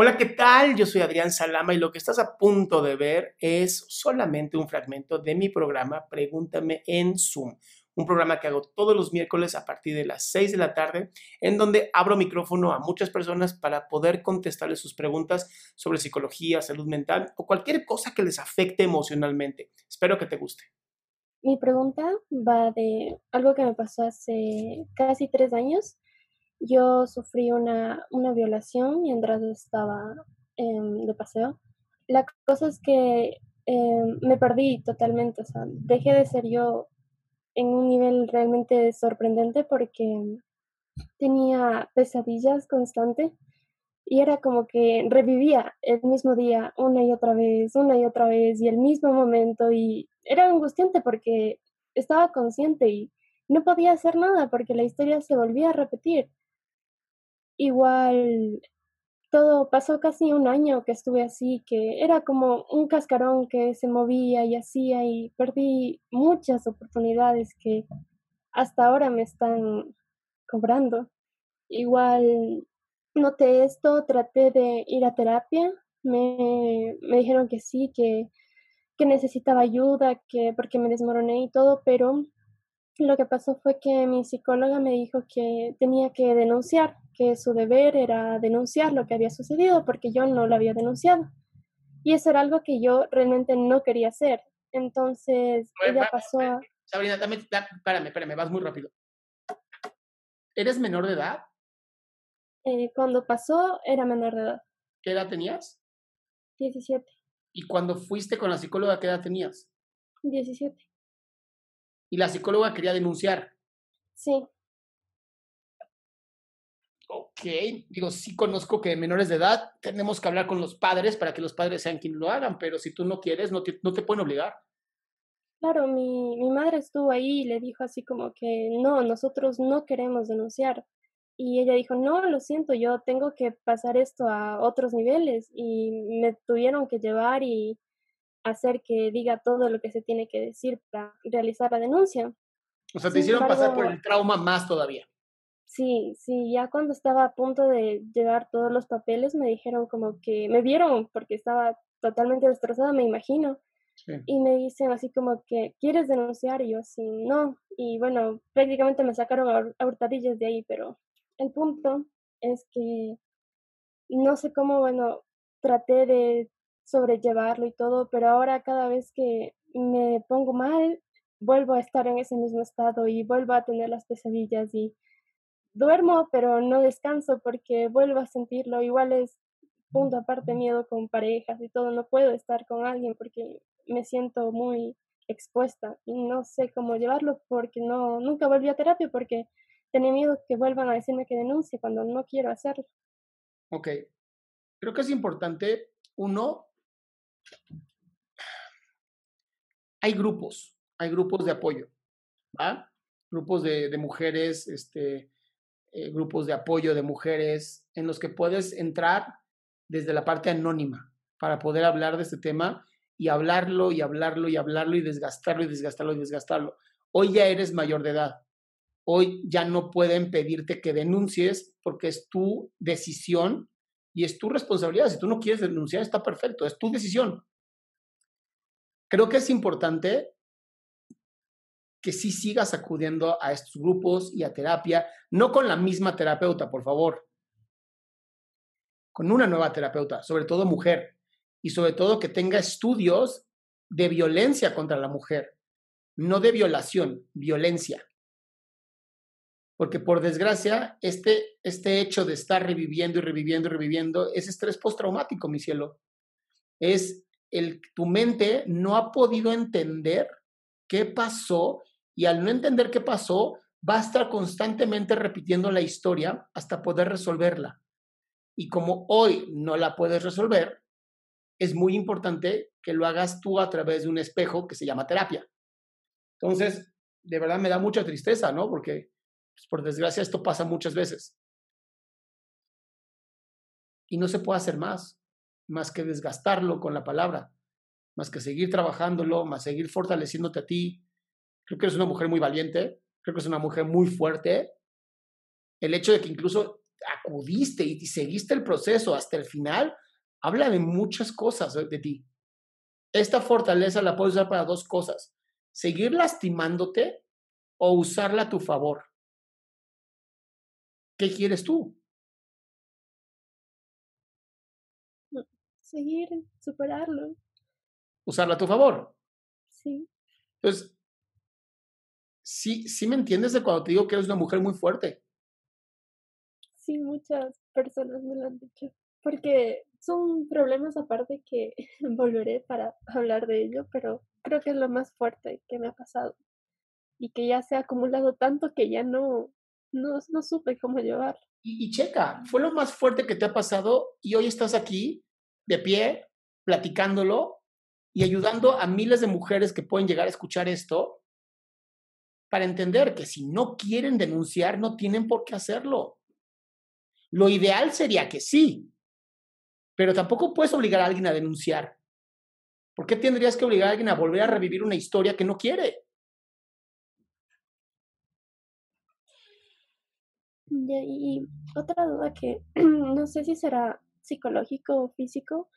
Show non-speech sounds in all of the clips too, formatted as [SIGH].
Hola, ¿qué tal? Yo soy Adrián Salama y lo que estás a punto de ver es solamente un fragmento de mi programa Pregúntame en Zoom, un programa que hago todos los miércoles a partir de las 6 de la tarde, en donde abro micrófono a muchas personas para poder contestarles sus preguntas sobre psicología, salud mental o cualquier cosa que les afecte emocionalmente. Espero que te guste. Mi pregunta va de algo que me pasó hace casi tres años yo sufrí una, una violación mientras estaba de paseo. La cosa es que em, me perdí totalmente, o sea, dejé de ser yo en un nivel realmente sorprendente porque tenía pesadillas constantes y era como que revivía el mismo día una y otra vez, una y otra vez y el mismo momento y era angustiante porque estaba consciente y no podía hacer nada porque la historia se volvía a repetir. Igual todo pasó casi un año que estuve así, que era como un cascarón que se movía y hacía y perdí muchas oportunidades que hasta ahora me están cobrando. Igual noté esto, traté de ir a terapia, me, me dijeron que sí, que, que necesitaba ayuda, que porque me desmoroné y todo, pero lo que pasó fue que mi psicóloga me dijo que tenía que denunciar, que su deber era denunciar lo que había sucedido porque yo no lo había denunciado. Y eso era algo que yo realmente no quería hacer. Entonces, ella pasó a... Sabrina, dame, espérame, espérame, vas muy rápido. ¿Eres menor de edad? Eh, cuando pasó, era menor de edad. ¿Qué edad tenías? 17. ¿Y cuando fuiste con la psicóloga, qué edad tenías? 17 y la psicóloga quería denunciar. Sí. Ok, digo, sí conozco que menores de edad tenemos que hablar con los padres para que los padres sean quienes lo hagan, pero si tú no quieres, no te, no te pueden obligar. Claro, mi, mi madre estuvo ahí y le dijo así como que no, nosotros no queremos denunciar. Y ella dijo, no, lo siento, yo tengo que pasar esto a otros niveles y me tuvieron que llevar y hacer que diga todo lo que se tiene que decir para realizar la denuncia. O sea, te hicieron pasar por el trauma más todavía. Sí, sí, ya cuando estaba a punto de llevar todos los papeles me dijeron como que me vieron porque estaba totalmente destrozada, me imagino. Y me dicen así como que, ¿quieres denunciar? Y yo así, no. Y bueno, prácticamente me sacaron a hurtadillas de ahí, pero el punto es que no sé cómo, bueno, traté de sobrellevarlo y todo, pero ahora cada vez que me pongo mal, vuelvo a estar en ese mismo estado y vuelvo a tener las pesadillas y duermo, pero no descanso porque vuelvo a sentirlo. Igual es punto aparte miedo con parejas y todo, no puedo estar con alguien porque me siento muy expuesta y no sé cómo llevarlo porque no nunca volví a terapia porque tenía miedo que vuelvan a decirme que denuncie cuando no quiero hacerlo. Ok. Creo que es importante, uno, hay grupos, hay grupos de apoyo, ¿va? Grupos de, mujeres, este, eh, grupos de apoyo de mujeres en los que puedes entrar desde la parte anónima para poder hablar de este tema y hablarlo y hablarlo y hablarlo y desgastarlo y desgastarlo y desgastarlo. Hoy ya eres mayor de edad. hoy ya no pueden pedirte que denuncies porque es tu decisión y es tu responsabilidad. Si tú no quieres denunciar, está perfecto, es tu decisión. Creo que es importante que sí sigas acudiendo a estos grupos y a terapia, no con la misma terapeuta, por favor, con una nueva terapeuta, sobre todo mujer, y sobre todo que tenga estudios de violencia contra la mujer, no de violación, violencia. Porque por desgracia, este, este hecho de estar reviviendo y reviviendo y reviviendo es estrés postraumático, mi cielo. Es el, tu mente no ha podido entender qué pasó y al no entender qué pasó, va a estar constantemente repitiendo la historia hasta poder resolverla. Y como hoy no la puedes resolver, es muy importante que lo hagas tú a través de un espejo que se llama terapia. Entonces, de verdad me da mucha tristeza, ¿no? Porque, pues, por desgracia, esto pasa muchas veces. Y no se puede hacer más, más que desgastarlo con la palabra, más que seguir trabajándolo, más seguir fortaleciéndote a ti. Creo que eres una mujer muy valiente, creo que es una mujer muy fuerte. El hecho de que incluso acudiste y seguiste el proceso hasta el final, habla de muchas cosas de ti. Esta fortaleza la puedes usar para dos cosas, seguir lastimándote o usarla a tu favor. ¿Qué quieres tú? Seguir, superarlo. Usarla a tu favor. Sí. Entonces, sí, sí me entiendes de cuando te digo que eres una mujer muy fuerte. Sí, muchas personas me lo han dicho. Porque son problemas aparte que [LAUGHS] volveré para hablar de ello, pero creo que es lo más fuerte que me ha pasado y que ya se ha acumulado tanto que ya no, no, no supe cómo llevar. Y, y, checa, fue lo más fuerte que te ha pasado y hoy estás aquí de pie, platicándolo y ayudando a miles de mujeres que pueden llegar a escuchar esto para entender que si no quieren denunciar, no tienen por qué hacerlo. Lo ideal sería que sí, pero tampoco puedes obligar a alguien a denunciar. ¿Por qué tendrías que obligar a alguien a volver a revivir una historia que no quiere? Y otra duda que [CLEARS THROAT] no sé si será psicológico o físico,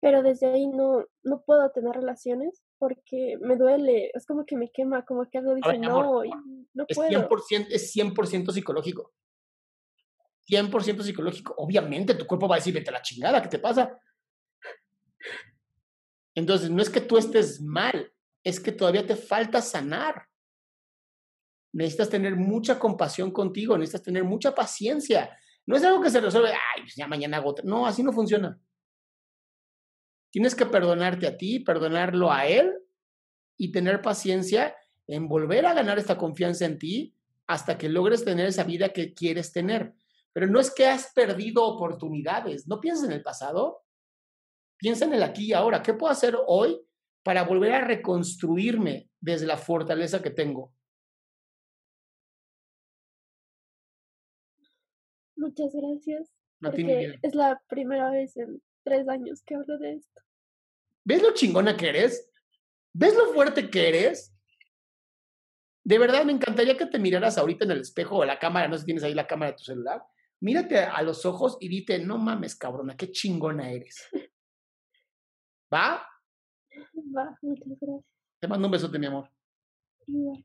pero desde ahí no, no puedo tener relaciones porque me duele, es como que me quema, como que algo dice no, no es puedo. 100%, es 100% psicológico. 100% psicológico. Obviamente tu cuerpo va a decir, vete a la chingada, ¿qué te pasa? Entonces, no es que tú estés mal, es que todavía te falta sanar. Necesitas tener mucha compasión contigo, necesitas tener mucha paciencia. No es algo que se resuelve, ay, pues ya mañana hago No, así no funciona. Tienes que perdonarte a ti, perdonarlo a él y tener paciencia en volver a ganar esta confianza en ti hasta que logres tener esa vida que quieres tener. Pero no es que has perdido oportunidades, no pienses en el pasado, piensa en el aquí y ahora. ¿Qué puedo hacer hoy para volver a reconstruirme desde la fortaleza que tengo? Muchas gracias. porque es la primera vez en tres años que hablo de esto. ¿Ves lo chingona que eres? ¿Ves lo fuerte que eres? De verdad, me encantaría que te miraras ahorita en el espejo o la cámara, no sé si tienes ahí la cámara de tu celular, mírate a los ojos y dite, no mames, cabrona, qué chingona eres. [LAUGHS] ¿Va? Va, muchas gracias. Te mando un besote, mi amor. Igual.